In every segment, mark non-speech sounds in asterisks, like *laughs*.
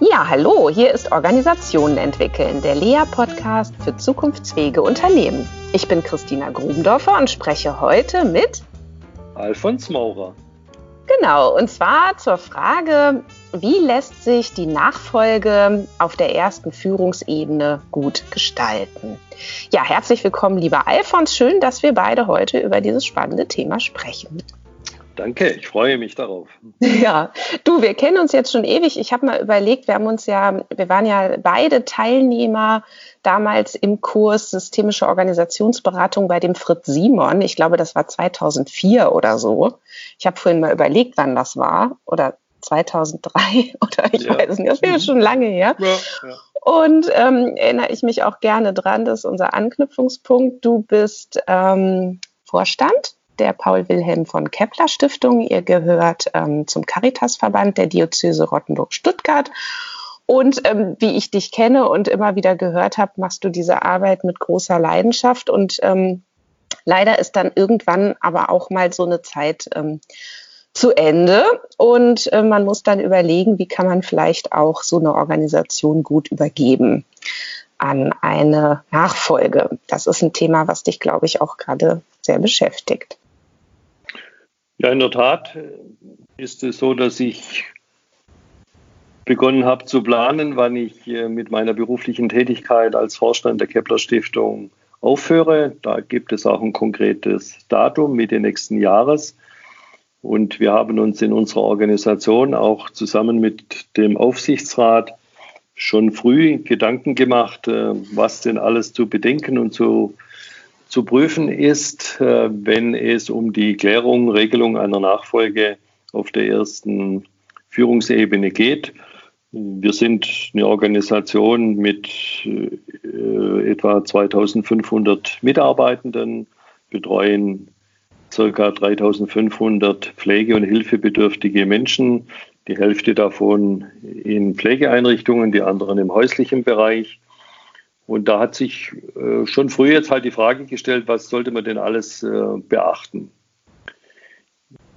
Ja, hallo, hier ist Organisationen entwickeln, der Lea-Podcast für zukunftsfähige Unternehmen. Ich bin Christina Grubendorfer und spreche heute mit Alfons Maurer. Genau, und zwar zur Frage, wie lässt sich die Nachfolge auf der ersten Führungsebene gut gestalten? Ja, herzlich willkommen, lieber Alfons. Schön, dass wir beide heute über dieses spannende Thema sprechen. Danke, ich freue mich darauf. *laughs* Ja, du, wir kennen uns jetzt schon ewig. Ich habe mal überlegt, wir haben uns ja, wir waren ja beide Teilnehmer damals im Kurs Systemische Organisationsberatung bei dem Fritz Simon. Ich glaube, das war 2004 oder so. Ich habe vorhin mal überlegt, wann das war. Oder 2003 *laughs* oder ich ja. weiß es nicht. Das wäre schon lange her. Ja, ja. Und ähm, erinnere ich mich auch gerne dran, das ist unser Anknüpfungspunkt. Du bist ähm, Vorstand der Paul Wilhelm von Kepler Stiftung. Ihr gehört ähm, zum Caritasverband der Diözese Rottenburg-Stuttgart. Und ähm, wie ich dich kenne und immer wieder gehört habe, machst du diese Arbeit mit großer Leidenschaft. Und ähm, leider ist dann irgendwann aber auch mal so eine Zeit ähm, zu Ende. Und äh, man muss dann überlegen, wie kann man vielleicht auch so eine Organisation gut übergeben an eine Nachfolge. Das ist ein Thema, was dich, glaube ich, auch gerade sehr beschäftigt. Ja, in der Tat ist es so, dass ich begonnen habe zu planen, wann ich äh, mit meiner beruflichen Tätigkeit als Vorstand der Kepler Stiftung aufhöre. Da gibt es auch ein konkretes Datum Mitte nächsten Jahres. Und wir haben uns in unserer Organisation auch zusammen mit dem Aufsichtsrat schon früh Gedanken gemacht, äh, was denn alles zu bedenken und zu zu prüfen ist, äh, wenn es um die Klärung, Regelung einer Nachfolge auf der ersten Führungsebene geht. Wir sind eine Organisation mit äh, etwa 2500 Mitarbeitenden, betreuen ca. 3500 pflege- und hilfebedürftige Menschen, die Hälfte davon in Pflegeeinrichtungen, die anderen im häuslichen Bereich. Und da hat sich äh, schon früh jetzt halt die Frage gestellt, was sollte man denn alles äh, beachten?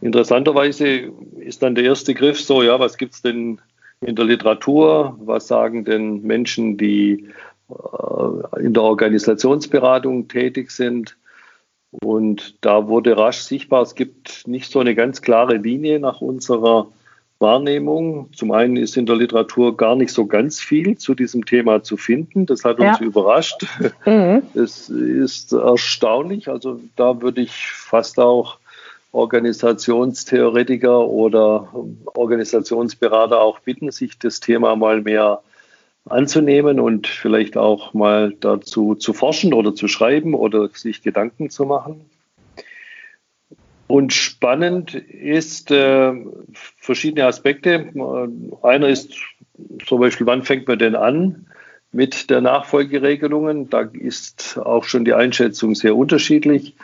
Interessanterweise ist dann der erste Griff so, ja, was gibt es denn in der Literatur? Was sagen denn Menschen, die äh, in der Organisationsberatung tätig sind? Und da wurde rasch sichtbar, es gibt nicht so eine ganz klare Linie nach unserer Wahrnehmung. Zum einen ist in der Literatur gar nicht so ganz viel zu diesem Thema zu finden. Das hat uns ja. überrascht. Mhm. *laughs* Es ist erstaunlich. Also da würde ich fast auch Organisationstheoretiker oder Organisationsberater auch bitten, sich das Thema mal mehr anzunehmen und vielleicht auch mal dazu zu forschen oder zu schreiben oder sich Gedanken zu machen. Und spannend ist äh, verschiedene Aspekte. Einer ist zum Beispiel, wann fängt man denn an mit der Nachfolgeregelungen? Da ist auch schon die Einschätzung sehr unterschiedlich.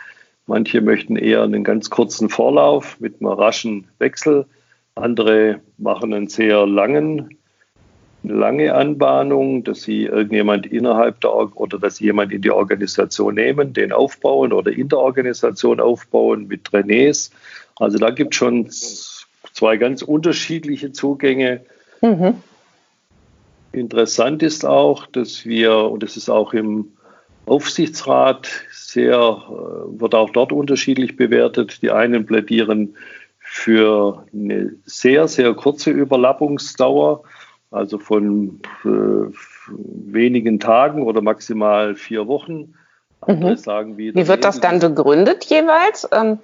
Manche möchten eher einen ganz kurzen Vorlauf mit einem raschen Wechsel. Andere machen einen sehr langen lange Anbahnung, dass sie irgendjemand innerhalb der oder dass sie jemand in die Organisation nehmen, den aufbauen oder in der Organisation aufbauen mit Trainés. Also da gibt es schon zwei ganz unterschiedliche Zugänge. Mhm. Interessant ist auch, dass wir, und das ist auch im Aufsichtsrat sehr, äh, wird auch dort unterschiedlich bewertet. Die einen plädieren für eine sehr, sehr kurze Überlappungsdauer also von äh, wenigen Tagen oder maximal vier Wochen. Mhm. Sagen, wie, wie wird das dann begründet jeweils? Ähm,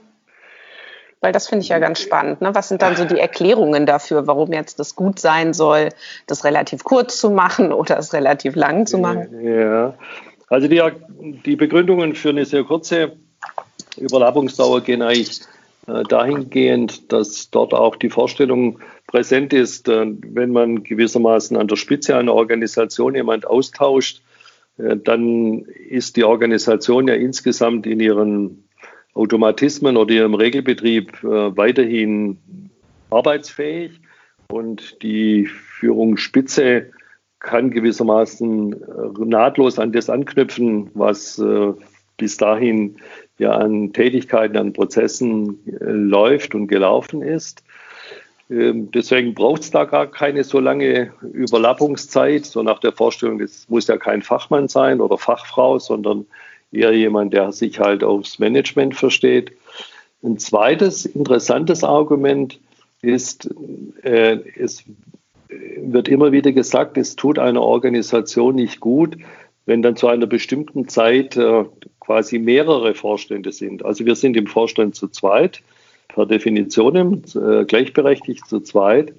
weil das finde ich ja ganz spannend. Ne? Was sind dann so die Erklärungen dafür, warum jetzt das gut sein soll, das relativ kurz zu machen *laughs* oder es relativ lang zu machen? Ja, also die, die Begründungen für eine sehr kurze Überlappungsdauer gehen eigentlich äh, dahingehend, dass dort auch die Vorstellung präsent ist, äh, wenn man gewissermaßen an der Spitze einer Organisation jemand austauscht, äh, dann ist die Organisation ja insgesamt in ihren Automatismen oder ihrem Regelbetrieb weiterhin arbeitsfähig und die Führungsspitze kann gewissermaßen nahtlos an das anknüpfen, was bis dahin ja an Tätigkeiten, an Prozessen äh, läuft und gelaufen ist. Ähm, deswegen braucht es da gar keine so lange Überlappungszeit. So nach der Vorstellung, es muss ja kein Fachmann sein oder Fachfrau, sondern eher jemand, der sich halt aufs Management versteht. Ein zweites interessantes Argument ist, äh, es wird immer wieder gesagt, es tut einer Organisation nicht gut, wenn dann zu einer bestimmten Zeit äh, quasi mehrere Vorstände sind. Also wir sind im Vorstand zu zweit, per Definition äh, gleichberechtigt zu zweit.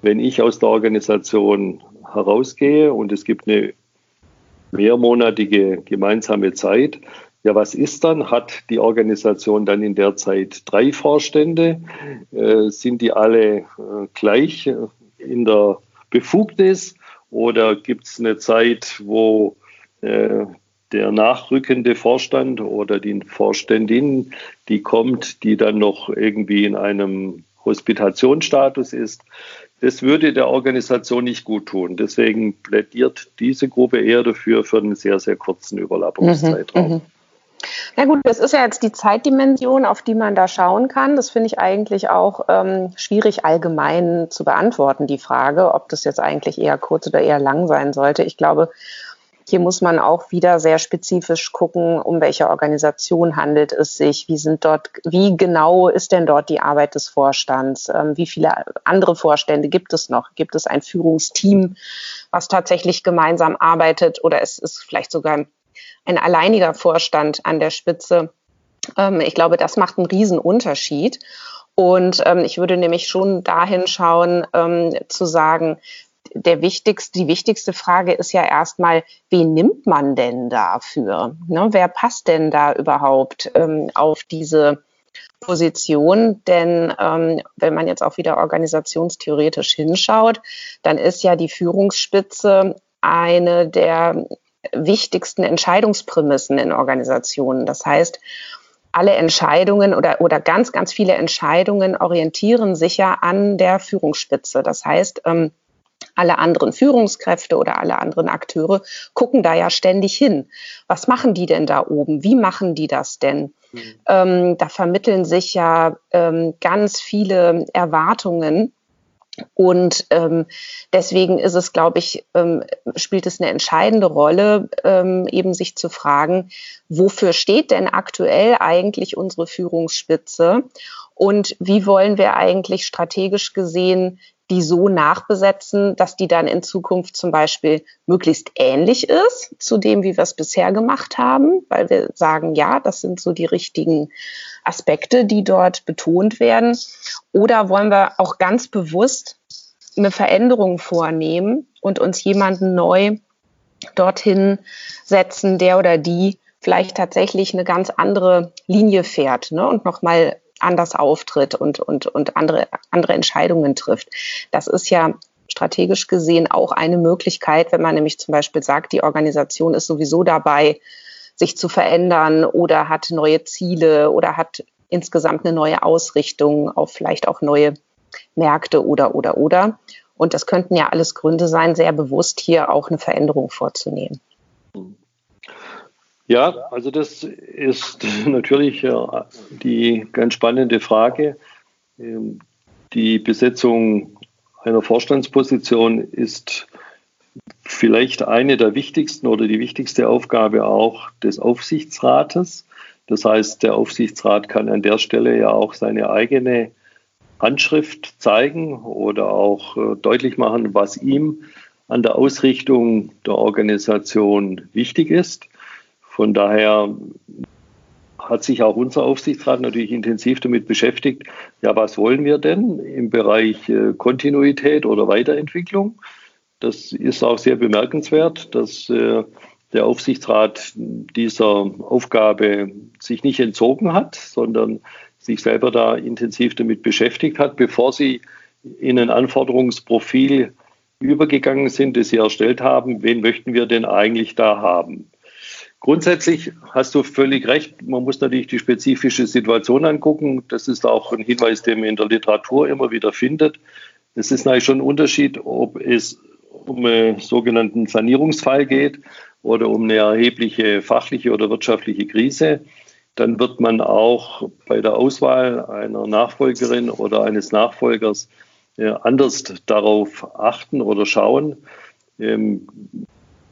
Wenn ich aus der Organisation herausgehe und es gibt eine mehrmonatige gemeinsame Zeit, ja, was ist dann? Hat die Organisation dann in der Zeit drei Vorstände? Äh, sind die alle äh, gleich in der Befugnis oder gibt es eine Zeit, wo äh, der nachrückende Vorstand oder die Vorständin, die kommt, die dann noch irgendwie in einem Hospitationsstatus ist, das würde der Organisation nicht gut tun. Deswegen plädiert diese Gruppe eher dafür für einen sehr, sehr kurzen Überlappungszeitraum. Mhm, mh. Na gut, das ist ja jetzt die Zeitdimension, auf die man da schauen kann. Das finde ich eigentlich auch ähm, schwierig allgemein zu beantworten, die Frage, ob das jetzt eigentlich eher kurz oder eher lang sein sollte. Ich glaube, hier muss man auch wieder sehr spezifisch gucken, um welche Organisation handelt es sich, wie sind dort, wie genau ist denn dort die Arbeit des Vorstands, ähm, wie viele andere Vorstände gibt es noch? Gibt es ein Führungsteam, was tatsächlich gemeinsam arbeitet oder ist es vielleicht sogar ein alleiniger Vorstand an der Spitze? Ähm, ich glaube, das macht einen riesen Unterschied. Und ähm, ich würde nämlich schon dahin schauen, ähm, zu sagen, der wichtigste, die wichtigste Frage ist ja erstmal, wen nimmt man denn dafür? Ne, wer passt denn da überhaupt ähm, auf diese Position? Denn ähm, wenn man jetzt auch wieder organisationstheoretisch hinschaut, dann ist ja die Führungsspitze eine der wichtigsten Entscheidungsprämissen in Organisationen. Das heißt, alle Entscheidungen oder, oder ganz, ganz viele Entscheidungen orientieren sich ja an der Führungsspitze. Das heißt, ähm, alle anderen Führungskräfte oder alle anderen Akteure gucken da ja ständig hin. Was machen die denn da oben? Wie machen die das denn? Mhm. Ähm, da vermitteln sich ja ähm, ganz viele Erwartungen. Und ähm, deswegen ist es, glaube ich, ähm, spielt es eine entscheidende Rolle, ähm, eben sich zu fragen, wofür steht denn aktuell eigentlich unsere Führungsspitze? Und wie wollen wir eigentlich strategisch gesehen die so nachbesetzen, dass die dann in Zukunft zum Beispiel möglichst ähnlich ist zu dem, wie wir es bisher gemacht haben, weil wir sagen, ja, das sind so die richtigen Aspekte, die dort betont werden. Oder wollen wir auch ganz bewusst eine Veränderung vornehmen und uns jemanden neu dorthin setzen, der oder die vielleicht tatsächlich eine ganz andere Linie fährt ne, und nochmal anders auftritt und, und, und andere, andere Entscheidungen trifft. Das ist ja strategisch gesehen auch eine Möglichkeit, wenn man nämlich zum Beispiel sagt, die Organisation ist sowieso dabei, sich zu verändern oder hat neue Ziele oder hat insgesamt eine neue Ausrichtung auf vielleicht auch neue Märkte oder, oder, oder. Und das könnten ja alles Gründe sein, sehr bewusst hier auch eine Veränderung vorzunehmen. Ja, also das ist *laughs* natürlich die ganz spannende Frage. Ähm, die Besetzung einer Vorstandsposition ist vielleicht eine der wichtigsten oder die wichtigste Aufgabe auch des Aufsichtsrates. Das heißt, der Aufsichtsrat kann an der Stelle ja auch seine eigene Handschrift zeigen oder auch äh, deutlich machen, was ihm an der Ausrichtung der Organisation wichtig ist. Von daher hat sich auch unser Aufsichtsrat natürlich intensiv damit beschäftigt, ja, was wollen wir denn im Bereich äh, Kontinuität oder Weiterentwicklung? Das ist auch sehr bemerkenswert, dass äh, der Aufsichtsrat dieser Aufgabe sich nicht entzogen hat, sondern sich selber da intensiv damit beschäftigt hat, bevor sie in ein Anforderungsprofil übergegangen sind, das sie erstellt haben, wen möchten wir denn eigentlich da haben? Grundsätzlich hast du völlig recht. Man muss natürlich die spezifische Situation angucken. Das ist auch ein Hinweis, den man in der Literatur immer wieder findet. Es ist natürlich schon ein Unterschied, ob es um einen sogenannten Sanierungsfall geht oder um eine erhebliche fachliche oder wirtschaftliche Krise. dann wird man auch bei der Auswahl einer Nachfolgerin oder eines Nachfolgers äh, anders darauf achten oder schauen, ähm,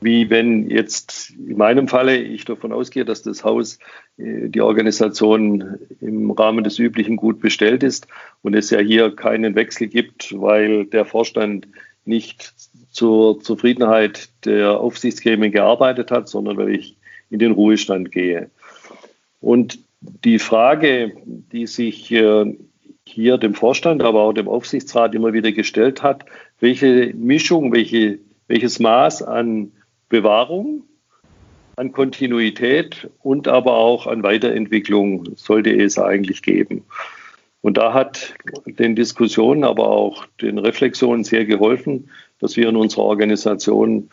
wie wenn jetzt in meinem Falle ich davon ausgehe, dass das Haus, äh, die Organisation im Rahmen des Üblichen gut bestellt ist und es ja hier keinen Wechsel gibt, weil der Vorstand nicht zur Zufriedenheit der Aufsichtsgremien gearbeitet hat, sondern weil ich in den Ruhestand gehe. Und die Frage, die sich äh, hier dem Vorstand, aber auch dem Aufsichtsrat immer wieder gestellt hat, welche Mischung, welche, welches Maß an Bewahrung, an Kontinuität und aber auch an Weiterentwicklung sollte es eigentlich geben. Und da hat den Diskussionen, aber auch den Reflexionen sehr geholfen, dass wir in unserer Organisation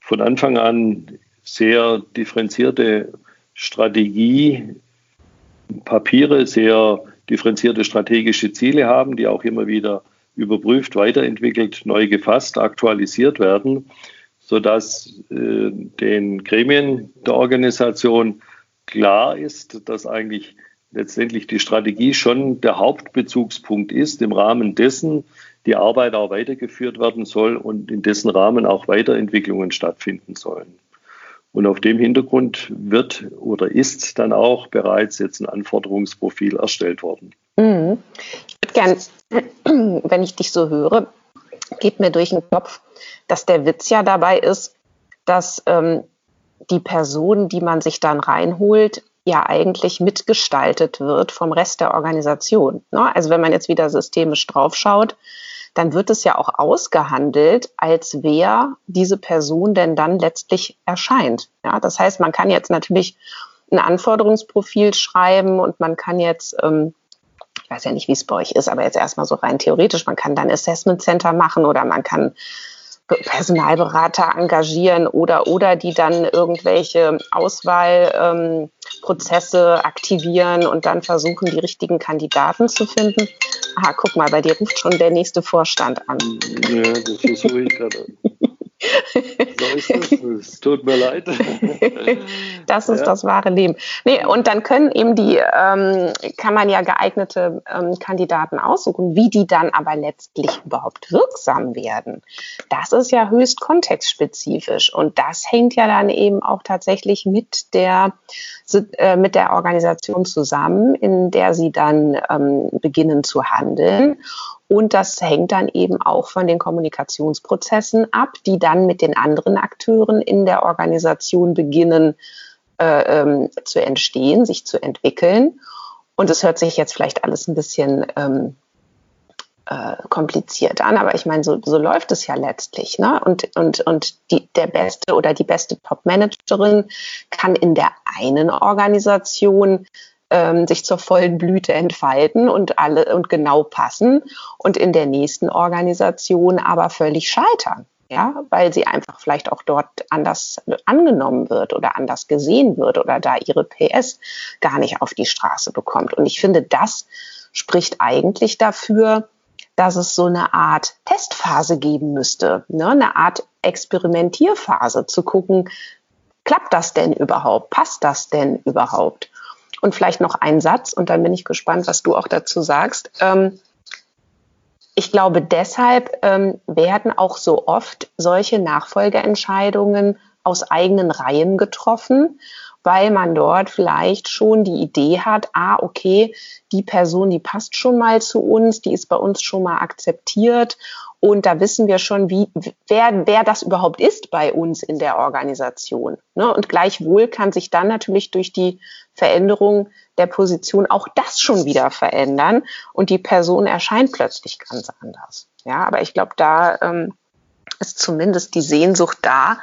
von Anfang an sehr differenzierte Strategie, Papiere, sehr differenzierte strategische Ziele haben, die auch immer wieder überprüft, weiterentwickelt, neu gefasst, aktualisiert werden, sodass äh, den Gremien der Organisation klar ist, dass eigentlich letztendlich die Strategie schon der Hauptbezugspunkt ist, im Rahmen dessen die Arbeit auch weitergeführt werden soll und in dessen Rahmen auch Weiterentwicklungen stattfinden sollen. Und auf dem Hintergrund wird oder ist dann auch bereits jetzt ein Anforderungsprofil erstellt worden. Mhm. Ich würde gern, *clears throat* wenn ich dich so höre, geht mir durch den Kopf, dass der Witz ja dabei ist, dass ähm, die Person, die man sich dann reinholt, ja eigentlich mitgestaltet wird vom Rest der Organisation. Ne? Also wenn man jetzt wieder systemisch draufschaut, dann wird es ja auch ausgehandelt, als wer diese Person denn dann letztlich erscheint. Ja, das heißt, man kann jetzt natürlich ein Anforderungsprofil schreiben und man kann jetzt, ähm, ich weiß ja nicht, wie es bei euch ist, aber jetzt erstmal so rein theoretisch, man kann dann Assessment Center machen oder man kann Personalberater engagieren oder oder die dann irgendwelche Auswahlprozesse ähm, aktivieren und dann versuchen, die richtigen Kandidaten zu finden. Aha, guck mal, bei dir ruft schon der nächste Vorstand an. Ja, das versuche ich gerade. So ist es. *laughs* Es tut mir leid. *laughs* das ist ja. das wahre Leben. Nee, und dann können eben die, ähm, kann man ja geeignete ähm, Kandidaten aussuchen, wie die dann aber letztlich überhaupt wirksam werden. Das ist ja höchst kontextspezifisch und das hängt ja dann eben auch tatsächlich mit der, äh, mit der Organisation zusammen, in der sie dann ähm, beginnen zu handeln. Und das hängt dann eben auch von den Kommunikationsprozessen ab, die dann mit den anderen Akteuren in der Organisation beginnen äh, ähm, zu entstehen, sich zu entwickeln. Und es hört sich jetzt vielleicht alles ein bisschen ähm, äh, kompliziert an, aber ich meine, so, so läuft es ja letztlich. Ne? Und, und, und die, der beste oder die beste Top-Managerin kann in der einen Organisation ähm, sich zur vollen Blüte entfalten und alle und genau passen und in der nächsten Organisation aber völlig scheitern. Ja, weil sie einfach vielleicht auch dort anders angenommen wird oder anders gesehen wird oder da ihre PS gar nicht auf die Straße bekommt. Und ich finde, das spricht eigentlich dafür, dass es so eine Art Testphase geben müsste, ne? eine Art Experimentierphase, zu gucken, klappt das denn überhaupt? Passt das denn überhaupt? Und vielleicht noch ein Satz, und dann bin ich gespannt, was du auch dazu sagst. Ähm, ich glaube, deshalb ähm, werden auch so oft solche Nachfolgeentscheidungen aus eigenen Reihen getroffen, weil man dort vielleicht schon die Idee hat, ah, okay, die Person, die passt schon mal zu uns, die ist bei uns schon mal akzeptiert und da wissen wir schon, wie, wer, wer das überhaupt ist bei uns in der Organisation. Ne? Und gleichwohl kann sich dann natürlich durch die Veränderung der Position auch das schon wieder verändern und die Person erscheint plötzlich ganz anders. Ja, aber ich glaube, da ähm, ist zumindest die Sehnsucht da,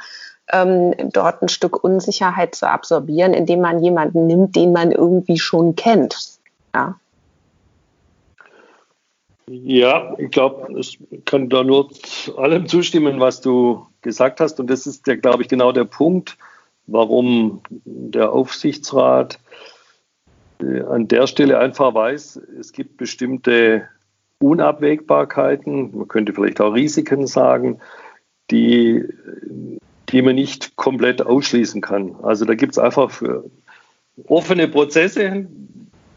ähm, dort ein Stück Unsicherheit zu absorbieren, indem man jemanden nimmt, den man irgendwie schon kennt. Ja. Ja, ich glaube, ich kann da nur allem zustimmen, was du gesagt hast. Und das ist, glaube ich, genau der Punkt, warum der Aufsichtsrat äh, an der Stelle einfach weiß, es gibt bestimmte Unabwägbarkeiten, man könnte vielleicht auch Risiken sagen, die, die man nicht komplett ausschließen kann. Also da gibt es einfach offene Prozesse.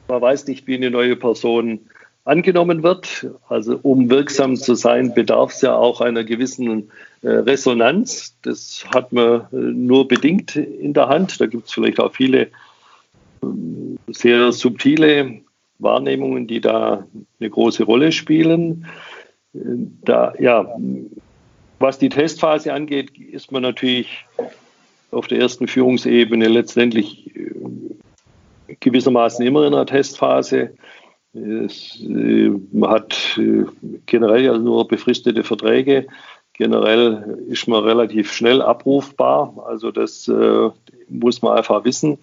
Man weiß nicht, wie eine neue Person angenommen wird. Also um wirksam zu sein, bedarf es ja auch einer gewissen äh, Resonanz. Das hat man äh, nur bedingt in der Hand. Da gibt es vielleicht auch viele äh, sehr subtile Wahrnehmungen, die da eine große Rolle spielen. Äh, da, ja, was die Testphase angeht, ist man natürlich auf der ersten Führungsebene letztendlich äh, gewissermaßen immer in einer Testphase. Es, äh, man hat äh, generell ja nur befristete Verträge. Generell ist man relativ schnell abrufbar. Also das äh, muss man einfach wissen.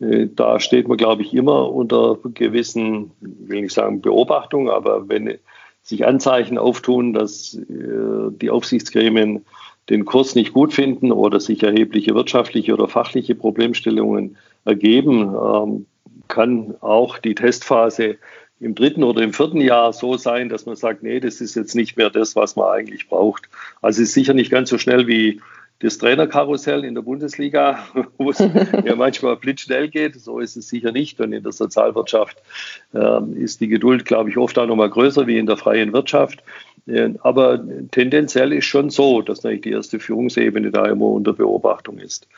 Äh, da steht man, glaube ich, immer unter gewissen, will nicht sagen Beobachtung, aber wenn sich Anzeichen auftun, dass äh, die Aufsichtsgremien den Kurs nicht gut finden oder sich erhebliche wirtschaftliche oder fachliche Problemstellungen ergeben, ähm, kann auch die Testphase im dritten oder im vierten Jahr so sein, dass man sagt, nee, das ist jetzt nicht mehr das, was man eigentlich braucht. Also es ist sicher nicht ganz so schnell wie das Trainerkarussell in der Bundesliga, *laughs* wo es ja *laughs* manchmal blitzschnell geht. So ist es sicher nicht. Und in der Sozialwirtschaft äh, ist die Geduld, glaube ich, oft auch noch mal größer wie in der freien Wirtschaft. Äh, aber tendenziell ist schon so, dass natürlich die erste Führungsebene da immer unter Beobachtung ist.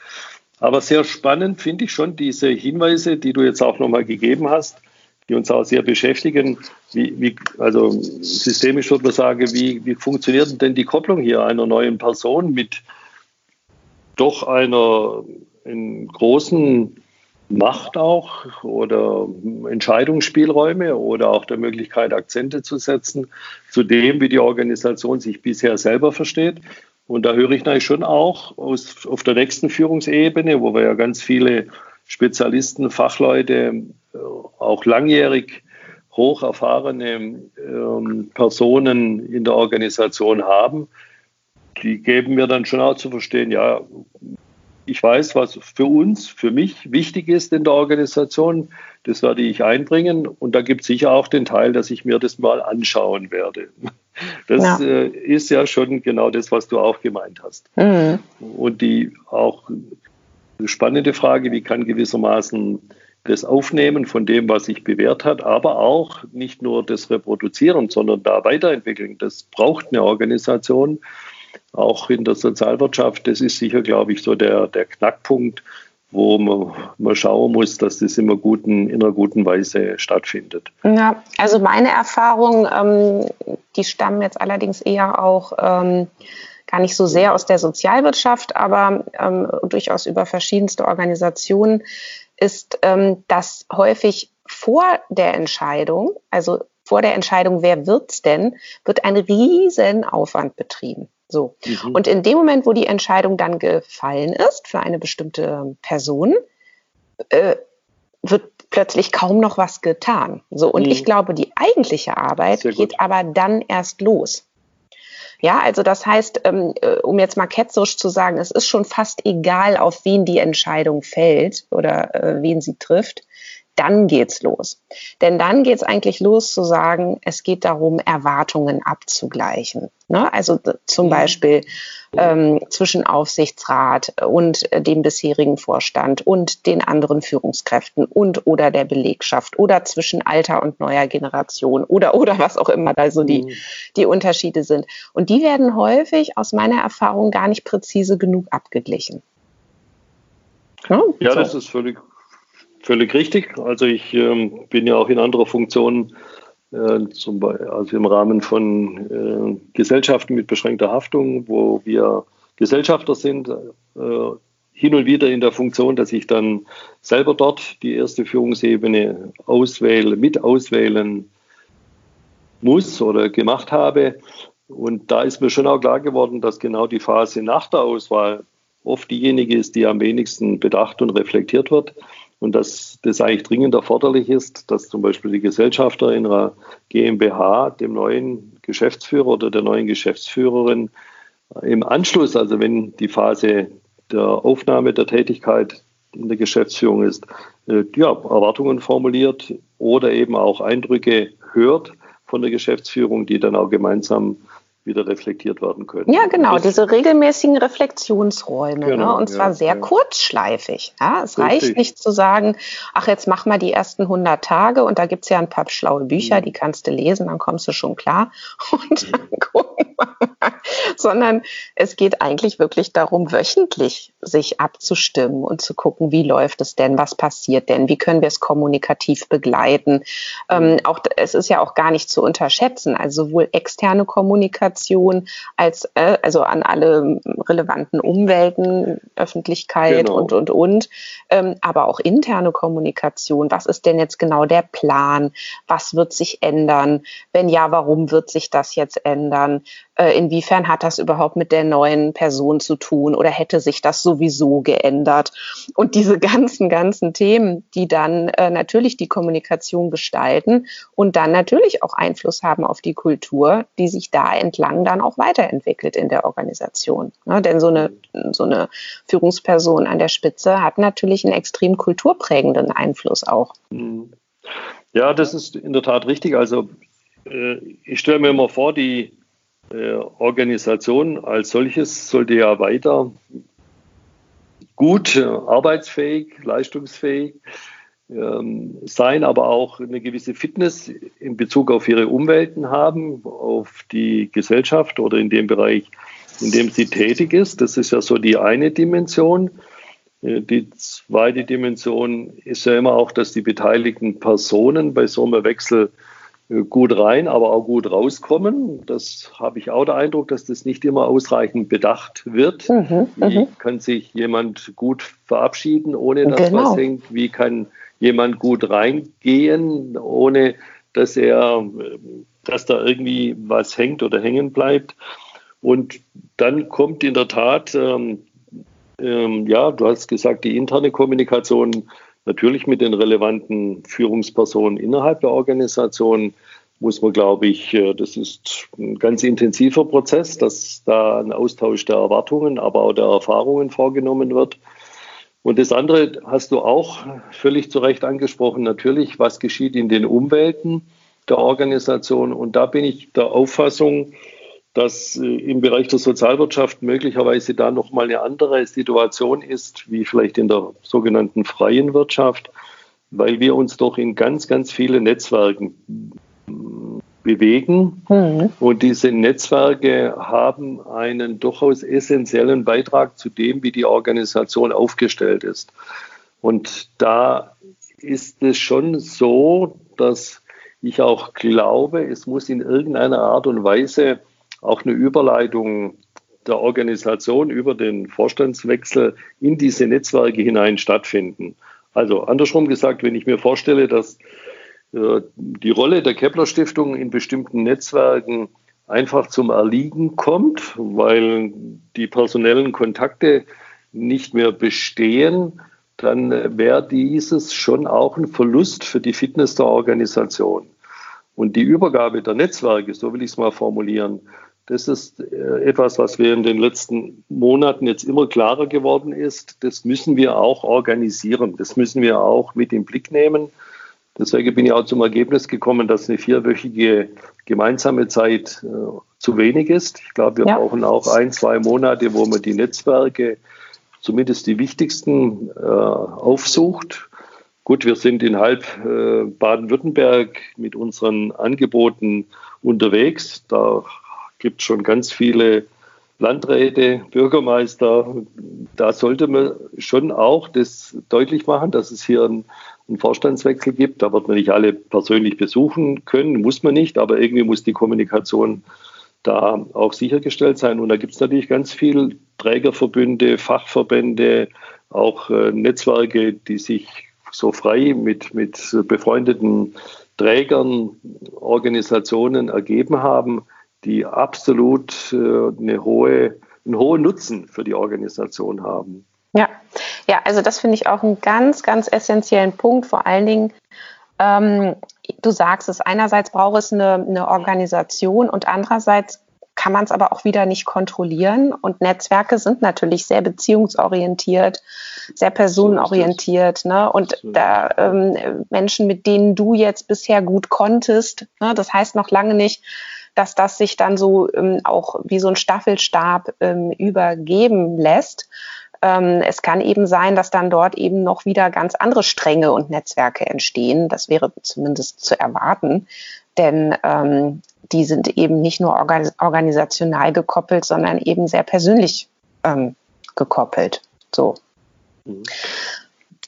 Aber sehr spannend finde ich schon diese Hinweise, die du jetzt auch nochmal gegeben hast, die uns auch sehr beschäftigen. Wie, wie, also systemisch würde man sagen, wie, wie funktioniert denn die Kopplung hier einer neuen Person mit doch einer in großen Macht auch oder Entscheidungsspielräume oder auch der Möglichkeit, Akzente zu setzen zu dem, wie die Organisation sich bisher selber versteht. Und da höre ich natürlich schon auch aus, auf der nächsten Führungsebene, wo wir ja ganz viele Spezialisten, Fachleute, auch langjährig hoch erfahrene ähm, Personen in der Organisation haben, die geben mir dann schon auch zu verstehen, ja, ich weiß, was für uns, für mich wichtig ist in der Organisation. Das werde ich einbringen. Und da gibt es sicher auch den Teil, dass ich mir das mal anschauen werde. Das ja. Äh, ist ja schon genau das, was du auch gemeint hast. Mhm. Und die auch spannende Frage, wie kann gewissermaßen das Aufnehmen von dem, was sich bewährt hat, aber auch nicht nur das Reproduzieren, sondern da weiterentwickeln. Das braucht eine Organisation auch in der Sozialwirtschaft, das ist sicher, glaube ich, so der, der Knackpunkt, wo man, man schauen muss, dass das immer guten, in einer guten Weise stattfindet. Ja, also meine Erfahrungen, ähm, die stammen jetzt allerdings eher auch ähm, gar nicht so sehr aus der Sozialwirtschaft, aber ähm, durchaus über verschiedenste Organisationen, ist, ähm, dass häufig vor der Entscheidung, also vor der Entscheidung, wer wird's denn, wird ein riesen Aufwand betrieben. So. Mhm. Und in dem Moment, wo die Entscheidung dann gefallen ist für eine bestimmte Person, äh, wird plötzlich kaum noch was getan. So. Und mhm. ich glaube, die eigentliche Arbeit geht aber dann erst los. Ja, also das heißt, ähm, äh, um jetzt mal ketzerisch zu sagen, es ist schon fast egal, auf wen die Entscheidung fällt oder äh, wen sie trifft dann geht's los. Denn dann geht's eigentlich los zu sagen, es geht darum, Erwartungen abzugleichen. Ne? Also zum mhm. Beispiel ähm, zwischen Aufsichtsrat und äh, dem bisherigen Vorstand und den anderen Führungskräften und oder der Belegschaft oder zwischen alter und neuer Generation oder oder was auch immer da so die, mhm. die Unterschiede sind. Und die werden häufig aus meiner Erfahrung gar nicht präzise genug abgeglichen. Ja, ja so. das ist völlig, Völlig richtig. Also ich ähm, bin ja auch in anderer Funktion, äh, zum Beispiel, also im Rahmen von äh, Gesellschaften mit beschränkter Haftung, wo wir Gesellschafter sind, äh, hin und wieder in der Funktion, dass ich dann selber dort die erste Führungsebene auswählen, mit auswählen muss oder gemacht habe. Und da ist mir schon auch klar geworden, dass genau die Phase nach der Auswahl oft diejenige ist, die am wenigsten bedacht und reflektiert wird und dass das eigentlich dringend erforderlich ist, dass zum Beispiel die Gesellschafter in einer GmbH dem neuen Geschäftsführer oder der neuen Geschäftsführerin im Anschluss, also wenn die Phase der Aufnahme der Tätigkeit in der Geschäftsführung ist, äh, ja, Erwartungen formuliert oder eben auch Eindrücke hört von der Geschäftsführung, die dann auch gemeinsam wieder reflektiert werden können. Ja, genau, diese regelmäßigen Reflexionsräume. Ne? Genau, ne? Und zwar ja, sehr ja. kurzschleifig. Ja? Es Richtig. reicht nicht zu sagen, ach, jetzt mach mal die ersten 100 Tage und da gibt es ja ein paar schlaue Bücher, mhm. die kannst du lesen, dann kommst du schon klar. *laughs* Und dann gucken wir mal. *laughs* Sondern es geht eigentlich wirklich darum, wöchentlich sich abzustimmen und zu gucken, wie läuft es denn, was passiert denn, wie können wir es kommunikativ begleiten. Ähm, auch, es ist ja auch gar nicht zu unterschätzen, also sowohl externe Kommunikation, Kommunikation als äh, also an alle relevanten Umwelten, Öffentlichkeit genau. und und und, ähm, aber auch interne Kommunikation. Was ist denn jetzt genau der Plan? Was wird sich ändern? Wenn ja, warum wird sich das jetzt ändern? Äh, inwiefern hat das überhaupt mit der neuen Person zu tun oder hätte sich das sowieso geändert? Und diese *laughs* ganzen, ganzen Themen, die dann äh, natürlich die Kommunikation gestalten und dann natürlich auch Einfluss haben auf die Kultur, die sich da entlang dann auch weiterentwickelt in der Organisation. Ne? Denn so eine, so eine Führungsperson an der Spitze hat natürlich einen extrem kulturprägenden Einfluss auch. Mhm. Ja, das ist in der Tat richtig. Also äh, ich stelle mir immer vor, die Organisation als solches sollte ja weiter gut, äh, arbeitsfähig, leistungsfähig ähm, sein, aber auch eine gewisse Fitness in Bezug auf ihre Umwelten haben, auf die Gesellschaft oder in dem Bereich, in dem sie tätig ist. Das ist ja so die eine Dimension. Äh, die zweite Dimension ist ja immer auch, dass die beteiligten Personen bei so einem Wechsel äh, gut rein, aber auch gut rauskommen. Das habe ich auch den Eindruck, dass das nicht immer ausreichend bedacht wird. Mhm, Wie mhm. kann sich jemand gut verabschieden, ohne dass genau. was hängt? Wie kann jemand gut reingehen, ohne dass er, dass da irgendwie was hängt oder hängen bleibt? Und dann kommt in der Tat, ähm, ähm, ja, du hast gesagt, die interne Kommunikation Natürlich mit den relevanten Führungspersonen innerhalb der Organisation muss man, glaube ich, äh, das ist ein ganz intensiver Prozess, dass da ein Austausch der Erwartungen, aber auch der Erfahrungen vorgenommen wird. Und das andere hast du auch völlig zu Recht angesprochen, natürlich, was geschieht in den Umwelten der Organisation. Und da bin ich der Auffassung, dass äh, im Bereich der Sozialwirtschaft möglicherweise da nochmal eine andere Situation ist, wie vielleicht in der sogenannten freien Wirtschaft, weil wir uns doch in ganz, ganz viele Netzwerken bewegen. Mhm. Und diese Netzwerke haben einen durchaus essentiellen Beitrag zu dem, wie die Organisation aufgestellt ist. Und da ist es schon so, dass ich auch glaube, es muss in irgendeiner Art und Weise auch eine Überleitung der Organisation über den Vorstandswechsel in diese Netzwerke hinein stattfinden. Also andersrum gesagt, wenn ich mir vorstelle, dass äh, die Rolle der Kepler Stiftung in bestimmten Netzwerken einfach zum Erliegen kommt, weil die personellen Kontakte nicht mehr bestehen, dann wäre dieses schon auch ein Verlust für die Fitness der Organisation. Und die Übergabe der Netzwerke, so will ich es mal formulieren, das ist äh, etwas, was wir in den letzten Monaten jetzt immer klarer geworden ist. Das müssen wir auch organisieren. Das müssen wir auch mit im Blick nehmen. Deswegen bin ich auch zum Ergebnis gekommen, dass eine vierwöchige gemeinsame Zeit äh, zu wenig ist. Ich glaube, wir ja. brauchen auch ein, zwei Monate, wo man die Netzwerke, zumindest die wichtigsten, äh, aufsucht. Gut, wir sind in halb äh, Baden-Württemberg mit unseren Angeboten unterwegs. Da gibt schon ganz viele Landräte, Bürgermeister. Da sollte man schon auch das deutlich machen, dass es hier einen, Vorstandswechsel gibt. Da wird man nicht alle persönlich besuchen können, muss man nicht, aber irgendwie muss die Kommunikation da auch sichergestellt sein. Und da gibt es natürlich ganz viele Trägerverbünde, Fachverbände, auch äh, Netzwerke, die sich so frei mit, mit befreundeten Trägern, Organisationen ergeben haben die absolut äh, eine hohe, einen hohen Nutzen für die Organisation haben. Ja, ja, also das finde ich auch einen ganz, ganz essentiellen Punkt. Vor allen Dingen, ähm, du sagst es, einerseits braucht es eine, eine Organisation und andererseits kann man es aber auch wieder nicht kontrollieren. Und Netzwerke sind natürlich sehr beziehungsorientiert, sehr personenorientiert. Ne? Und da ähm, Menschen, mit denen du jetzt bisher gut konntest, ne? das heißt noch lange nicht, dass das sich dann so ähm, auch wie so ein Staffelstab ähm, übergeben lässt. Ähm, es kann eben sein, dass dann dort eben noch wieder ganz andere Stränge und Netzwerke entstehen. Das wäre zumindest zu erwarten, denn ähm, die sind eben nicht nur organis organisational gekoppelt, sondern eben sehr persönlich ähm, gekoppelt. So. Mhm.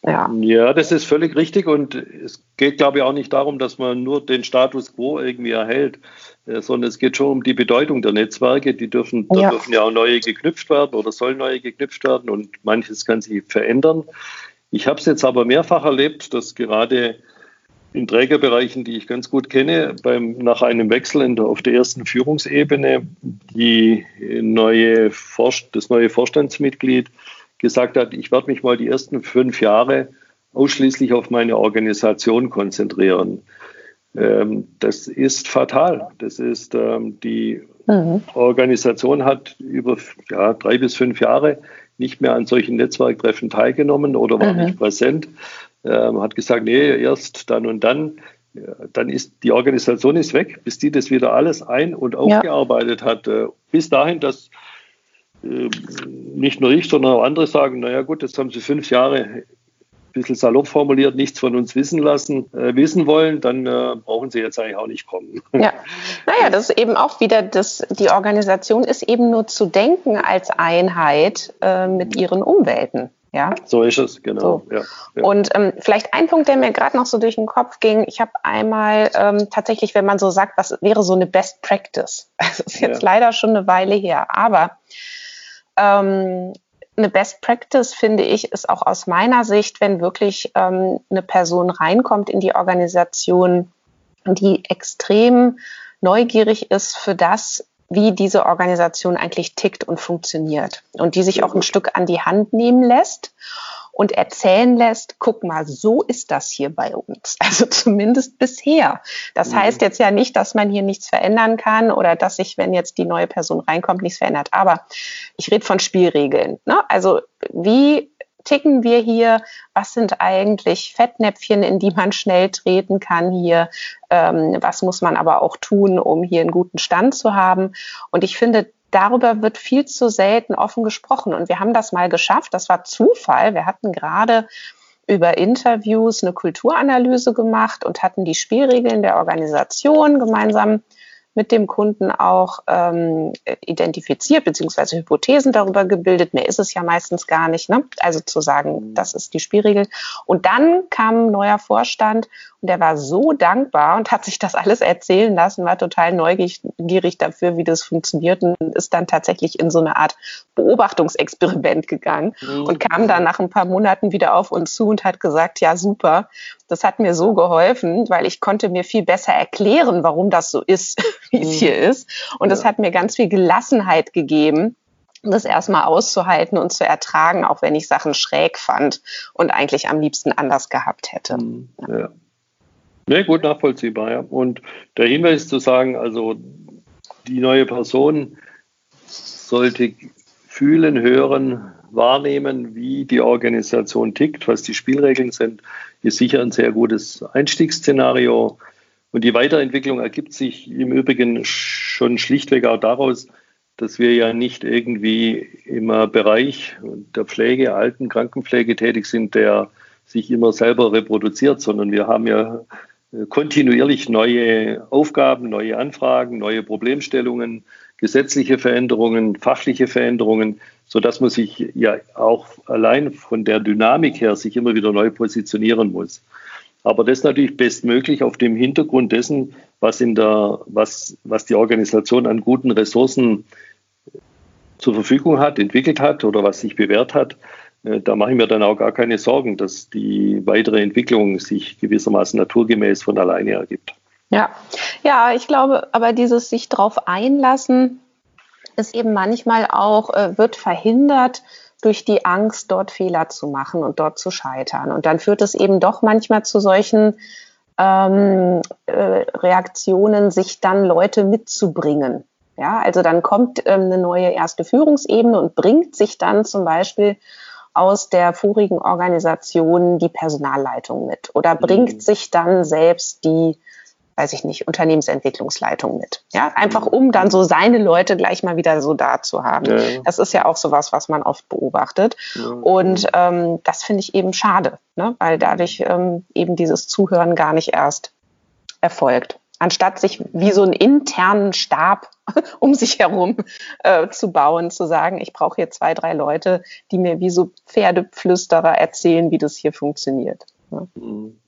Ja. ja, das ist völlig richtig und es geht, glaube ich, auch nicht darum, dass man nur den Status quo irgendwie erhält, äh, sondern es geht schon um die Bedeutung der Netzwerke. Die dürfen, ja. da dürfen ja auch neue geknüpft werden oder sollen neue geknüpft werden und manches kann sich verändern. Ich habe es jetzt aber mehrfach erlebt, dass gerade in Trägerbereichen, die ich ganz gut kenne, beim, nach einem Wechsel in der, auf der ersten Führungsebene die neue das neue Vorstandsmitglied gesagt hat, ich werde mich mal die ersten fünf Jahre ausschließlich auf meine Organisation konzentrieren. Ähm, das ist fatal. Das ist ähm, die mhm. Organisation hat über ja, drei bis fünf Jahre nicht mehr an solchen Netzwerktreffen teilgenommen oder war mhm. nicht präsent, ähm, hat gesagt, nee, erst dann und dann. Ja, dann ist die Organisation ist weg, bis die das wieder alles ein- und aufgearbeitet ja. hat. Äh, bis dahin, dass äh, nicht nur ich, sondern auch andere sagen, naja gut, jetzt haben sie fünf Jahre ein bisschen salopp formuliert, nichts von uns wissen lassen, äh, wissen wollen, dann äh, brauchen sie jetzt eigentlich auch nicht kommen. *laughs* Ja, naja, das ist eben auch wieder, das, die Organisation ist eben nur zu denken als Einheit äh, mit ihren Umwelten. Ja? So ist es, genau. So. Ja, ja. Und ähm, vielleicht ein Punkt, der mir gerade noch so durch den Kopf ging. Ich habe einmal ähm, tatsächlich, wenn man so sagt, was wäre so eine Best Practice? *laughs* Das ist jetzt ja. leider schon eine Weile her, aber ähm, eine Best Practice, finde ich, ist auch aus meiner Sicht, wenn wirklich ähm, eine Person reinkommt in die Organisation, die extrem neugierig ist für das, wie diese Organisation eigentlich tickt und funktioniert und die sich auch ein Stück an die Hand nehmen lässt und erzählen lässt, guck mal, so ist das hier bei uns. *laughs* Also zumindest bisher. Das mhm. heißt jetzt ja nicht, dass man hier nichts verändern kann oder dass sich, wenn jetzt die neue Person reinkommt, nichts verändert. Aber ich rede von Spielregeln. Ne? Also wie ticken wir hier? Was sind eigentlich Fettnäpfchen, in die man schnell treten kann hier? Ähm, was muss man aber auch tun, um hier einen guten Stand zu haben? Und ich finde, darüber wird viel zu selten offen gesprochen. Und wir haben das mal geschafft. Das war Zufall. Wir hatten gerade über Interviews eine Kulturanalyse gemacht und hatten die Spielregeln der Organisation gemeinsam mit dem Kunden auch ähm, identifiziert, beziehungsweise Hypothesen darüber gebildet. Mehr ist es ja meistens gar nicht. Ne? Also zu sagen, das ist die Spielregel. Und dann kam ein neuer Vorstand und der war so dankbar und hat sich das alles erzählen lassen, war total neugierig dafür, wie das funktioniert und ist dann tatsächlich in so eine Art Beobachtungsexperiment gegangen mhm. und kam dann nach ein paar Monaten wieder auf uns zu und hat gesagt, ja super, das hat mir so geholfen, weil ich konnte mir viel besser erklären, warum das so ist, wie es mhm. hier ist. Und es ja. hat mir ganz viel Gelassenheit gegeben, das erstmal auszuhalten und zu ertragen, auch wenn ich Sachen schräg fand und eigentlich am liebsten anders gehabt hätte. Mhm. Ja. Nee, gut nachvollziehbar, ja. Und der Hinweis zu sagen, also die neue Person sollte fühlen, hören, wahrnehmen, wie die Organisation tickt, was die Spielregeln sind, ist sicher ein sehr gutes Einstiegsszenario. Und die Weiterentwicklung ergibt sich im Übrigen schon schlichtweg auch daraus, dass wir ja nicht irgendwie im Bereich der Pflege, Alten, Krankenpflege tätig sind, der sich immer selber reproduziert, sondern wir haben ja äh, kontinuierlich neue Aufgaben, neue Anfragen, neue Problemstellungen, gesetzliche Veränderungen, fachliche Veränderungen, so dass man sich ja auch allein von der Dynamik her sich immer wieder neu positionieren muss. Aber das natürlich bestmöglich auf dem Hintergrund dessen, was in der, was, was die Organisation an guten Ressourcen zur Verfügung hat, entwickelt hat oder was sich bewährt hat. Äh, da mache ich mir dann auch gar keine Sorgen, dass die weitere Entwicklung sich gewissermaßen naturgemäß von alleine ergibt. Ja, ja, ich glaube, aber dieses sich darauf einlassen, ist eben manchmal auch, äh, wird verhindert durch die Angst, dort Fehler zu machen und dort zu scheitern. Und dann führt es eben doch manchmal zu solchen ähm, äh, Reaktionen, sich dann Leute mitzubringen. Ja, also dann kommt ähm, eine neue erste Führungsebene und bringt sich dann zum Beispiel aus der vorigen Organisation die Personalleitung mit oder bringt mhm. sich dann selbst die weiß ich nicht, Unternehmensentwicklungsleitung mit. Ja, einfach um dann so seine Leute gleich mal wieder so da zu haben. Ja. Das ist ja auch sowas, was man oft beobachtet. Ja. Und ähm, das finde ich eben schade, ne? weil dadurch ähm, eben dieses Zuhören gar nicht erst erfolgt. Anstatt sich wie so einen internen Stab *laughs* um sich herum äh, zu bauen, zu sagen, ich brauche hier zwei, drei Leute, die mir wie so Pferdeflüsterer erzählen, wie das hier funktioniert. Ja. Mhm.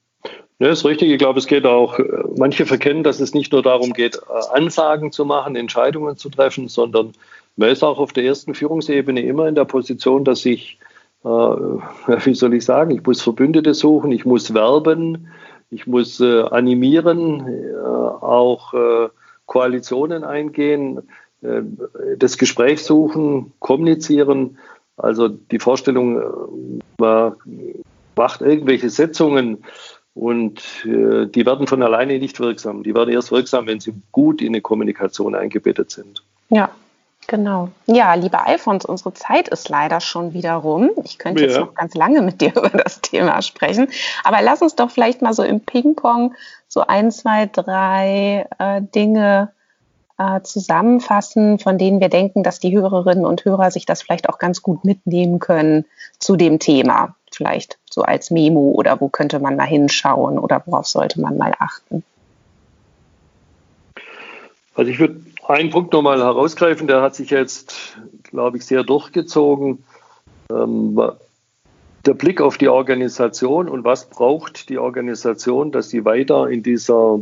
Ja, ist richtig. Ich glaube, es geht auch, äh, manche verkennen, dass es nicht nur darum geht, äh, Ansagen zu machen, Entscheidungen zu treffen, sondern man ist auch auf der ersten Führungsebene immer in der Position, dass ich, äh, *laughs* wie soll ich sagen, ich muss Verbündete suchen, ich muss werben, ich muss äh, animieren, äh, auch äh, Koalitionen eingehen, das Gespräch suchen, kommunizieren. Also die Vorstellung, man macht irgendwelche Setzungen, und äh, die werden von alleine nicht wirksam. Die werden erst wirksam, wenn sie gut in eine Kommunikation eingebettet sind. Ja, genau. Ja, lieber Alfons, unsere Zeit ist leider schon wieder rum. Ich könnte ja. jetzt noch ganz lange mit dir *laughs* über das Thema sprechen. Aber lass uns doch vielleicht mal so im Ping-Pong so ein, zwei, drei äh, Dinge äh, zusammenfassen, von denen wir denken, dass die Hörerinnen und Hörer sich das vielleicht auch ganz gut mitnehmen können zu dem Thema vielleicht so als Memo oder wo könnte man da hinschauen oder worauf sollte man mal achten? Also ich würde einen Punkt nochmal herausgreifen, der hat sich jetzt, glaube ich, sehr durchgezogen. Ähm, der Blick auf die Organisation und was braucht die Organisation, dass sie weiter in dieser,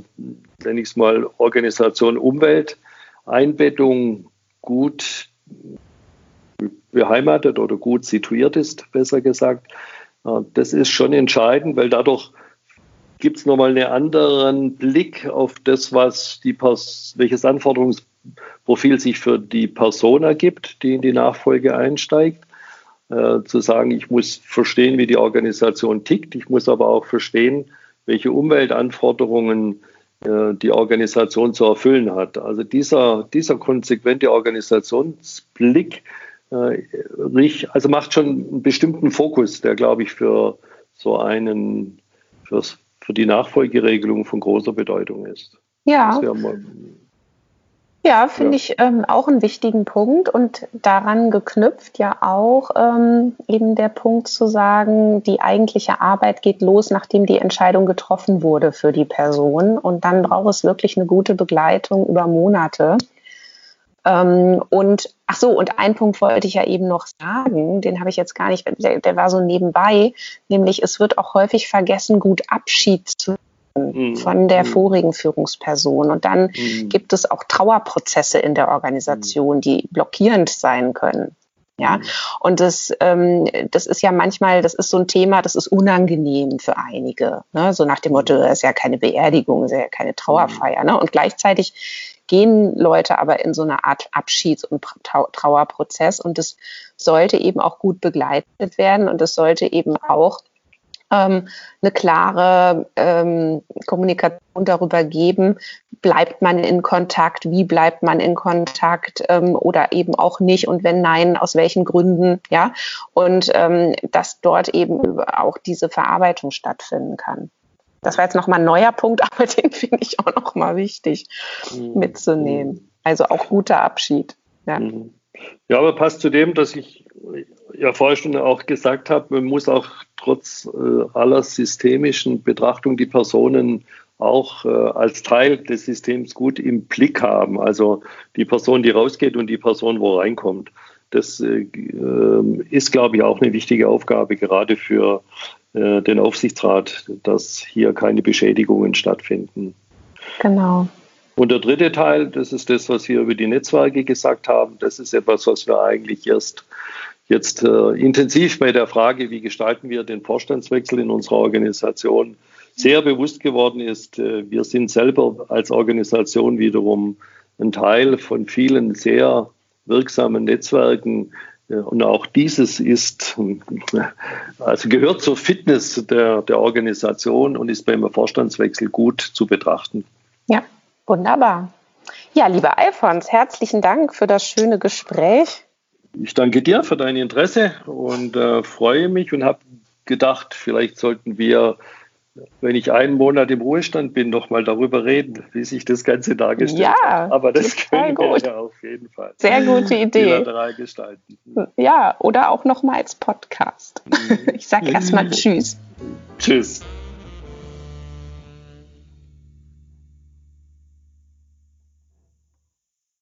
nenne ich es mal, Organisation Umwelt, Einbettung gut beheimatet oder gut situiert ist, besser gesagt. Das ist schon entscheidend, weil dadurch gibt es nochmal einen anderen Blick auf das, was die welches Anforderungsprofil sich für die Person ergibt, die in die Nachfolge einsteigt. Äh, zu sagen, ich muss verstehen, wie die Organisation tickt, ich muss aber auch verstehen, welche Umweltanforderungen äh, die Organisation zu erfüllen hat. Also dieser, dieser konsequente Organisationsblick äh, also macht schon einen bestimmten Fokus, der, glaube ich, für so einen, fürs, für die Nachfolgeregelung von großer Bedeutung ist. Ja. Ja, finde ja. ich ähm, auch einen wichtigen Punkt und daran geknüpft ja auch ähm, eben der Punkt zu sagen, die eigentliche Arbeit geht los, nachdem die Entscheidung getroffen wurde für die Person und dann braucht es wirklich eine gute Begleitung über Monate. Ähm, und ach so, und ein Punkt wollte ich ja eben noch sagen, den habe ich jetzt gar nicht, der, der, war so nebenbei, nämlich es wird auch häufig vergessen, gut Abschied zu nehmen mhm. von der mhm. vorigen Führungsperson. Und dann mhm. gibt es auch Trauerprozesse in der Organisation, mhm. die blockierend sein können. Ja, und das, ähm, das ist ja manchmal, das ist so ein Thema, das ist unangenehm für einige. Ne? So nach dem Motto, das ist ja keine Beerdigung, das ist ja keine Trauerfeier. Ne? Und gleichzeitig gehen Leute aber in so eine Art Abschieds- und Trauerprozess und das sollte eben auch gut begleitet werden und es sollte eben auch ähm, eine klare ähm, Kommunikation darüber geben, bleibt man in Kontakt, wie bleibt man in Kontakt ähm, oder eben auch nicht und wenn nein, aus welchen Gründen, ja, und ähm, dass dort eben auch diese Verarbeitung stattfinden kann. Das war jetzt nochmal ein neuer Punkt, *laughs* aber den finde ich auch nochmal wichtig mhm. mitzunehmen. Also auch guter Abschied. Ja. Mhm. ja, aber passt zu dem, dass ich ja vorher schon auch gesagt habe, man muss auch trotz äh, aller systemischen Betrachtung die Personen auch äh, als Teil des Systems gut im Blick haben. Also die Person, die rausgeht und die Person, wo reinkommt. Das äh, ähm, ist, glaube ich, auch eine wichtige Aufgabe, gerade für äh, den Aufsichtsrat, dass hier keine Beschädigungen stattfinden. Genau. Und der dritte Teil, das ist das, was wir über die Netzwerke gesagt haben. Das ist etwas, was wir eigentlich erst jetzt äh, intensiv bei der Frage, wie gestalten wir den Vorstandswechsel in unserer Organisation, sehr bewusst geworden ist. Äh, wir sind selber als Organisation wiederum ein Teil von vielen sehr wirksamen Netzwerken, und auch dieses ist, also gehört zur Fitness der, der Organisation und ist beim Vorstandswechsel gut zu betrachten. Ja, wunderbar. Ja, lieber Alfons, herzlichen Dank für das schöne Gespräch. Ich danke dir für dein Interesse und äh, freue mich und habe gedacht, vielleicht sollten wir wenn ich einen Monat im Ruhestand bin, noch mal darüber reden, wie sich das Ganze dargestellt ja, hat. Aber das können wir ja auf jeden Fall. Sehr gute Idee. Gestalten. Ja, oder auch noch mal als Podcast. *laughs* Ich sage erstmal Tschüss. Tschüss.